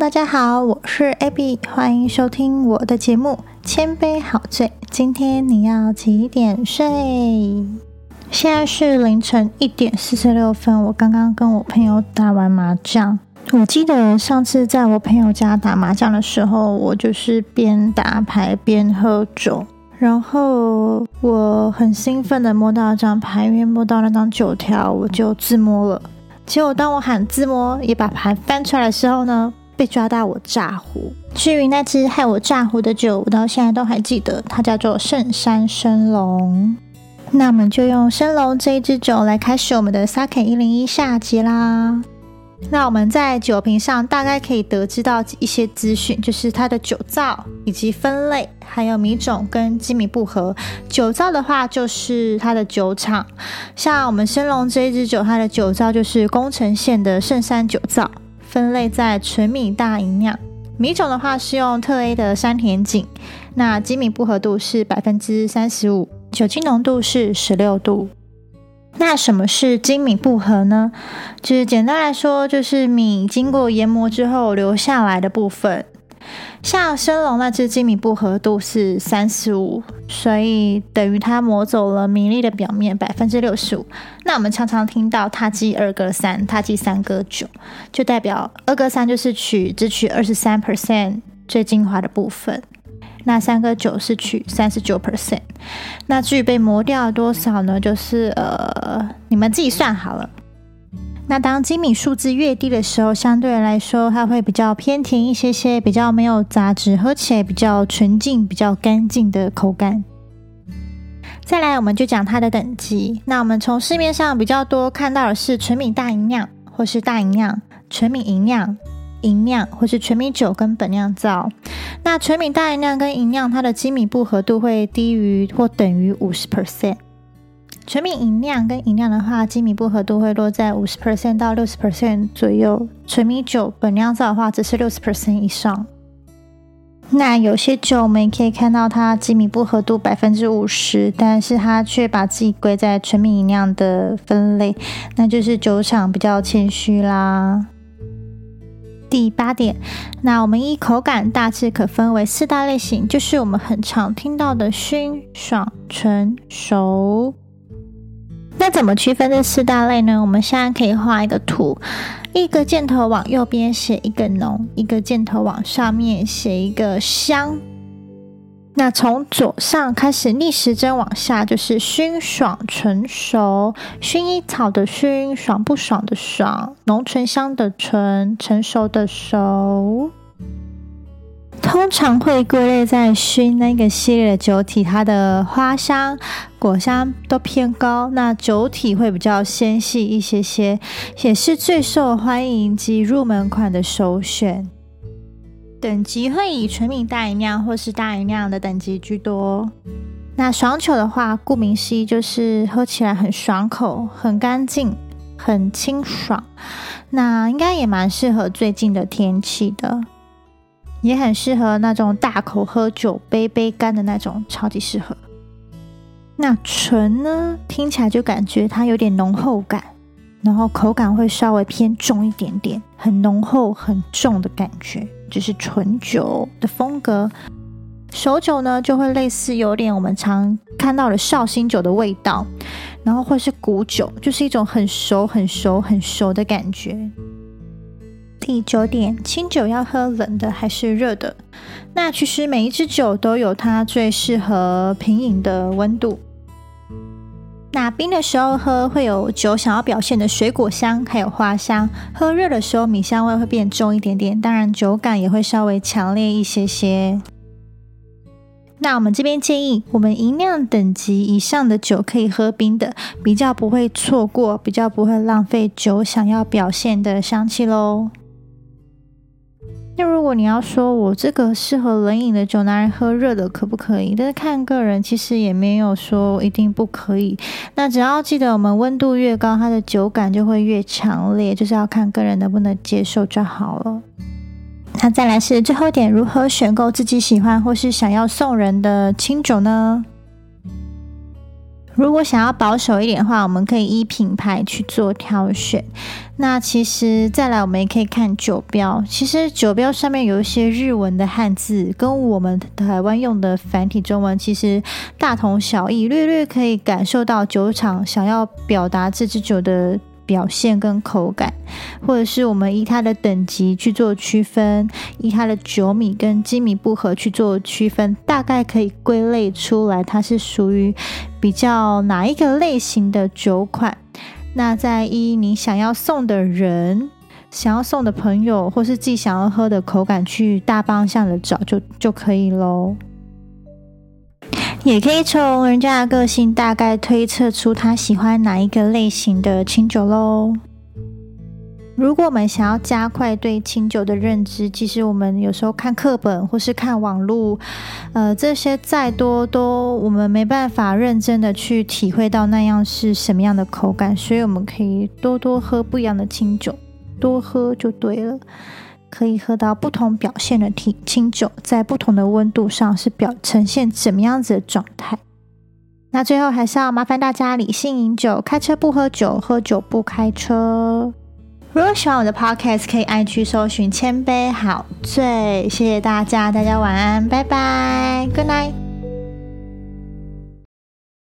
大家好，我是 Abby，欢迎收听我的节目《千杯好醉》。今天你要几点睡？现在是凌晨一点四十六分。我刚刚跟我朋友打完麻将。我记得上次在我朋友家打麻将的时候，我就是边打牌边喝酒，然后我很兴奋的摸到一张牌，因为摸到那张九条，我就自摸了。结果当我喊自摸，也把牌翻出来的时候呢？被抓到我炸胡，至于那只害我炸胡的酒，我到现在都还记得，它叫做圣山生龙。那我们就用生龙这一支酒来开始我们的 Sake 一零一下集啦。那我们在酒瓶上大概可以得知到一些资讯，就是它的酒造以及分类，还有米种跟基米不合。酒造的话就是它的酒厂，像我们生龙这一支酒，它的酒造就是宫城县的圣山酒造。分类在纯米大吟酿，米种的话是用特 A 的山田井，那精米不合度是百分之三十五，酒精浓度是十六度。那什么是精米不合呢？就是简单来说，就是米经过研磨之后留下来的部分。像生龙那只精米不合度是三十五，所以等于它磨走了米粒的表面百分之六十五。那我们常常听到它记二哥三、它记三哥九，就代表二哥三就是取只取二十三 percent 最精华的部分，那三哥九是取三十九 percent。那至于被磨掉多少呢？就是呃，你们自己算好了。那当精米数字越低的时候，相对来说它会比较偏甜一些些，比较没有杂质，喝起来比较纯净、比较干净的口感。再来，我们就讲它的等级。那我们从市面上比较多看到的是纯米大吟酿，或是大吟酿、纯米吟酿、吟酿，或是纯米酒跟本酿造。那纯米大吟酿跟吟酿，它的精米不合度会低于或等于五十 percent。纯米饮酿跟饮酿的话，精米不合度会落在五十 percent 到六十 percent 左右。纯米酒本酿造的话，只是六十 percent 以上。那有些酒我们也可以看到它精米不合度百分之五十，但是它却把自己归在纯米饮酿的分类，那就是酒厂比较谦虚啦。第八点，那我们依口感大致可分为四大类型，就是我们很常听到的熏、爽、醇、熟。怎么区分这四大类呢？我们现在可以画一个图，一个箭头往右边写一个浓，一个箭头往上面写一个香。那从左上开始逆时针往下，就是熏、爽、醇、熟。薰衣草的熏，爽不爽的爽，浓醇香的醇，成熟的熟。通常会归类在熏那个系列的酒体，它的花香、果香都偏高，那酒体会比较纤细一些些，也是最受欢迎及入门款的首选。等级会以纯米大吟酿或是大吟酿的等级居多。那爽酒的话，顾名思义就是喝起来很爽口、很干净、很清爽，那应该也蛮适合最近的天气的。也很适合那种大口喝酒、杯杯干的那种，超级适合。那醇呢，听起来就感觉它有点浓厚感，然后口感会稍微偏重一点点，很浓厚、很重的感觉，就是纯酒的风格。熟酒呢，就会类似有点我们常看到的绍兴酒的味道，然后或是古酒，就是一种很熟、很熟、很熟的感觉。第九点，清酒要喝冷的还是热的？那其实每一支酒都有它最适合品饮的温度。那冰的时候喝会有酒想要表现的水果香，还有花香；喝热的时候，米香味会变重一点点，当然酒感也会稍微强烈一些些。那我们这边建议，我们银酿等级以上的酒可以喝冰的，比较不会错过，比较不会浪费酒想要表现的香气喽。那如果你要说我这个适合冷饮的酒拿来喝热的可不可以？但是看个人，其实也没有说一定不可以。那只要记得，我们温度越高，它的酒感就会越强烈，就是要看个人能不能接受就好了。那再来是最后一点，如何选购自己喜欢或是想要送人的清酒呢？如果想要保守一点的话，我们可以依品牌去做挑选。那其实再来，我们也可以看酒标。其实酒标上面有一些日文的汉字，跟我们台湾用的繁体中文其实大同小异，略略可以感受到酒厂想要表达这支酒的。表现跟口感，或者是我们以它的等级去做区分，以它的酒米跟精米不合去做区分，大概可以归类出来，它是属于比较哪一个类型的酒款。那在依你想要送的人、想要送的朋友，或是自己想要喝的口感去大方向的找，就就可以喽。也可以从人家的个性大概推测出他喜欢哪一个类型的清酒喽。如果我们想要加快对清酒的认知，其实我们有时候看课本或是看网络，呃，这些再多都我们没办法认真的去体会到那样是什么样的口感，所以我们可以多多喝不一样的清酒，多喝就对了。可以喝到不同表现的清清酒，在不同的温度上是表呈现怎么样子的状态。那最后还是要麻烦大家理性饮酒，开车不喝酒，喝酒不开车。如果喜欢我的 podcast，可以按去搜寻“千杯好醉”。谢谢大家，大家晚安，拜拜，Good night。